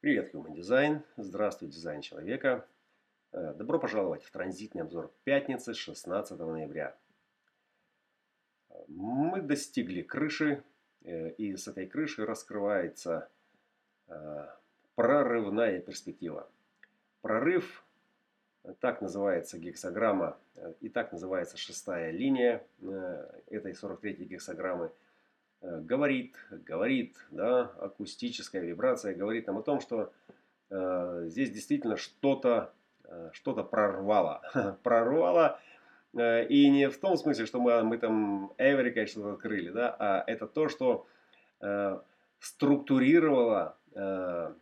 Привет, Human Design. Здравствуй, дизайн человека. Э, добро пожаловать в транзитный обзор пятницы 16 ноября. Мы достигли крыши, э, и с этой крыши раскрывается э, прорывная перспектива. Прорыв, так называется гексограмма, и так называется шестая линия этой 43-й гексограммы – говорит, говорит, да, акустическая вибрация говорит нам о том, что э, здесь действительно что-то э, что-то прорвало. прорвало э, и не в том смысле, что мы, мы там Эврикой что-то открыли, да, а это то, что э, структурировало э,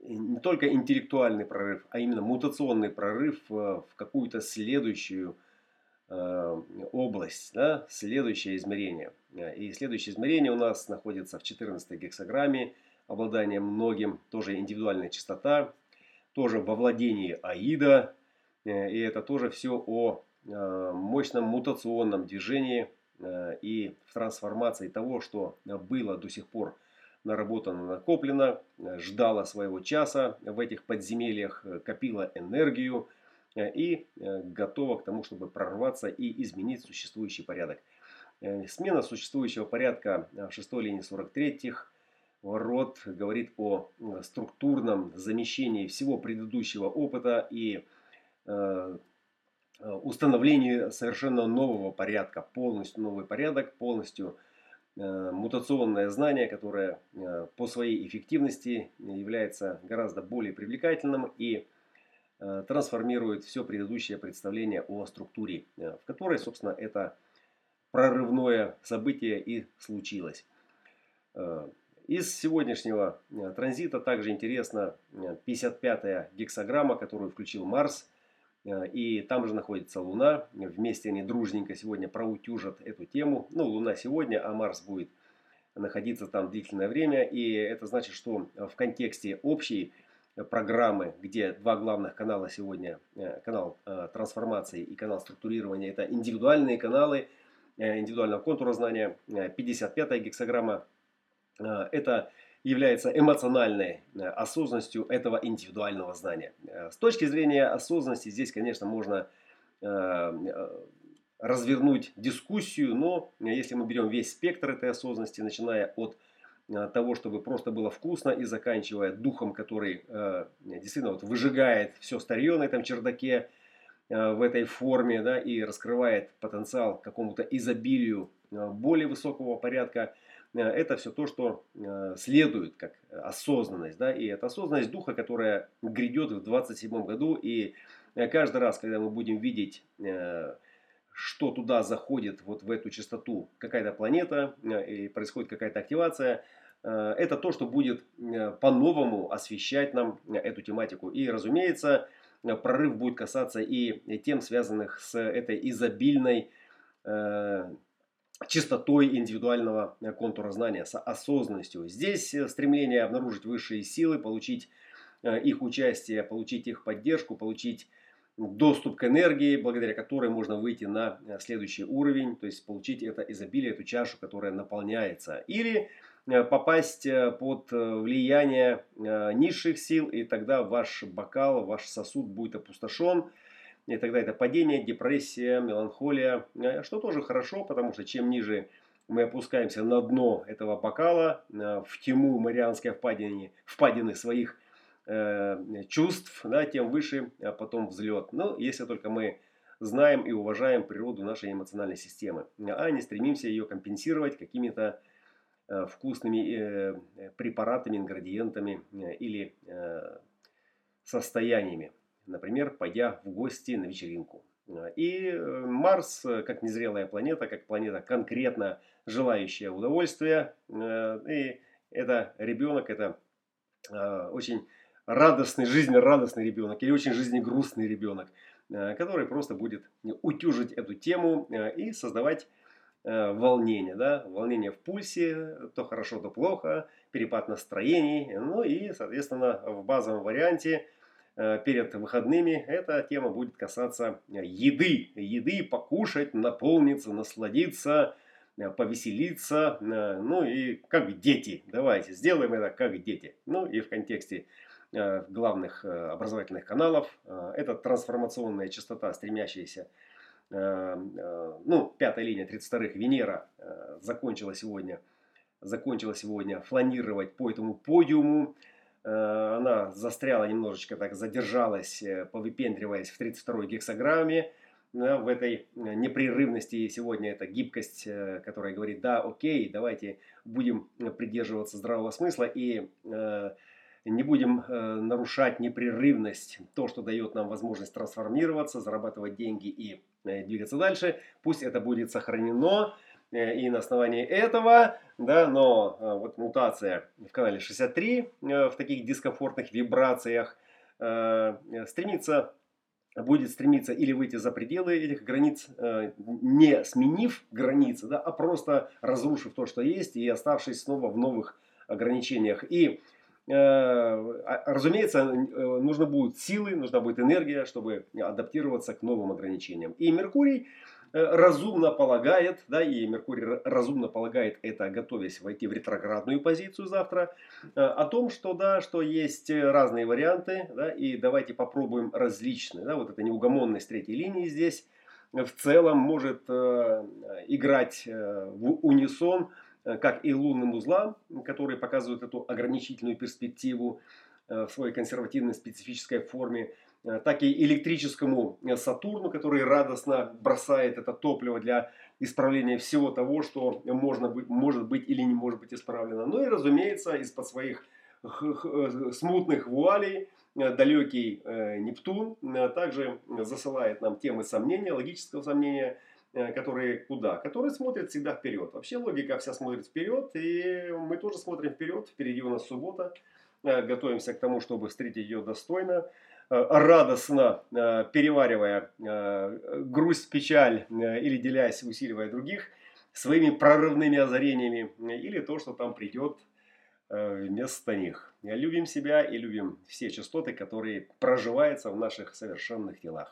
не только интеллектуальный прорыв, а именно мутационный прорыв э, в какую-то следующую Э, область, да, следующее измерение. Э, и следующее измерение у нас находится в 14 гексограмме, обладание многим, тоже индивидуальная частота, тоже во владении Аида, э, и это тоже все о мощном мутационном движении и в трансформации того, что было до сих пор наработано, накоплено, ждало своего часа в этих подземельях, копило энергию, Э, и э, готова к тому, чтобы прорваться и изменить существующий порядок. Э, смена существующего порядка в шестой линии 43-х ворот говорит о структурном замещении всего предыдущего опыта и установлении совершенно нового порядка, полностью новый порядок, полностью мутационное знание, которое по своей эффективности является гораздо более привлекательным и Э, трансформирует все предыдущее представление о структуре, э, в которой, собственно, это прорывное событие и случилось. Э, из сегодняшнего транзита также интересна 55-я гексограмма, которую включил Марс. И там же находится Луна. Вместе они дружненько сегодня проутюжат эту тему. Ну, Луна сегодня, а Марс будет находиться там длительное время. И это значит, что в контексте общей программы, где два главных канала сегодня, э, канал э, трансформации и канал структурирования, это индивидуальные каналы э, индивидуального контура знания, 55-я гексограмма, это является эмоциональной осознанностью этого индивидуального знания. С точки зрения осознанности здесь, конечно, можно развернуть дискуссию, но если мы берем весь спектр этой осознанности, начиная от Э, того, чтобы просто было вкусно и заканчивая духом, который э, действительно вот выжигает все старье на этом чердаке э, в этой форме да, и раскрывает потенциал какому-то изобилию э, более высокого порядка. Э, это все то, что э, следует как осознанность. Да, и это осознанность духа, которая грядет в 27 году. И э, каждый раз, когда мы будем видеть... Что туда заходит вот в эту частоту какая-то планета э, и происходит какая-то активация, Э, это то, что будет э, по-новому освещать нам эту тематику. И, разумеется, прорыв будет касаться и тем, связанных с этой изобильной чистотой индивидуального контура знания, с осознанностью. Здесь стремление обнаружить высшие силы, получить их участие, получить их поддержку, получить доступ к энергии, благодаря которой можно выйти на следующий уровень, то есть получить это изобилие, эту чашу, которая наполняется. Или Э, попасть э, под э, влияние низших сил, и тогда ваш бокал, ваш сосуд будет опустошен. И тогда это падение, депрессия, меланхолия, что тоже хорошо, потому что чем ниже мы опускаемся на дно этого бокала, в тьму Марианской впадины, впадины своих чувств, да, тем выше а потом взлет. Но если только мы знаем и уважаем природу нашей эмоциональной системы, а не стремимся ее компенсировать какими-то Э, вкусными э, препаратами, ингредиентами э, или состояниями. Например, пойдя в гости на вечеринку. И Марс, как незрелая планета, как планета конкретно желающая удовольствия, и это ребенок, это очень радостный, жизнерадостный ребенок или очень жизнегрустный ребенок, который просто будет утюжить эту тему и создавать Э, волнение, да, волнение в пульсе, то хорошо, то плохо, перепад настроений, ну и, соответственно, в базовом варианте э, перед выходными эта тема будет касаться еды, еды, покушать, наполниться, насладиться, повеселиться, ну и как дети, давайте сделаем это как дети. Ну и в контексте главных образовательных каналов, это трансформационная частота, стремящаяся ну, пятая линия 32-х, Венера закончила сегодня, закончила сегодня фланировать по этому подиуму. Она застряла немножечко, так задержалась, повыпендриваясь в 32-й гексограмме в этой э, непрерывности сегодня это гибкость, э, которая говорит, да, окей, давайте будем э, придерживаться здравого смысла и э, не будем э, нарушать непрерывность, то, что дает нам возможность трансформироваться, зарабатывать деньги и э, двигаться дальше. Пусть это будет сохранено, э, и на основании этого, да, но вот мутация в канале 63 э, в таких дискомфортных вибрациях стремится будет стремиться или выйти за пределы этих границ, не сменив границы, да, а просто разрушив то, что есть, и оставшись снова в новых ограничениях. И, разумеется, э, нужно будет силы, нужна будет энергия, чтобы адаптироваться к новым ограничениям. И Меркурий Э, разумно полагает, да, и Меркурий разумно полагает это, готовясь войти в ретроградную позицию завтра, э, о том, что, да, что есть разные варианты, да, и давайте попробуем различные. Да, вот эта неугомонность третьей линии здесь в целом может э, играть э, в унисон, э, как и лунным узлам, которые показывают эту ограничительную перспективу э, в своей консервативной специфической форме, Э, так и электрическому э, Сатурну, который радостно бросает это топливо для исправления всего того, что можно быть, может быть или не может быть исправлено. Ну и, разумеется, из-под своих э, смутных вуалей далекий Нептун также засылает нам темы сомнения, логического сомнения, которые куда? Которые смотрят всегда вперед. Вообще логика вся смотрит вперед, и мы тоже смотрим вперед. Впереди у нас суббота. Готовимся к тому, чтобы встретить ее достойно. Э, радостно э, переваривая э, грусть, печаль или делясь, усиливая других своими прорывными озарениями или то, что там придет вместо них. Любим себя и любим все частоты, которые проживаются в наших совершенных телах.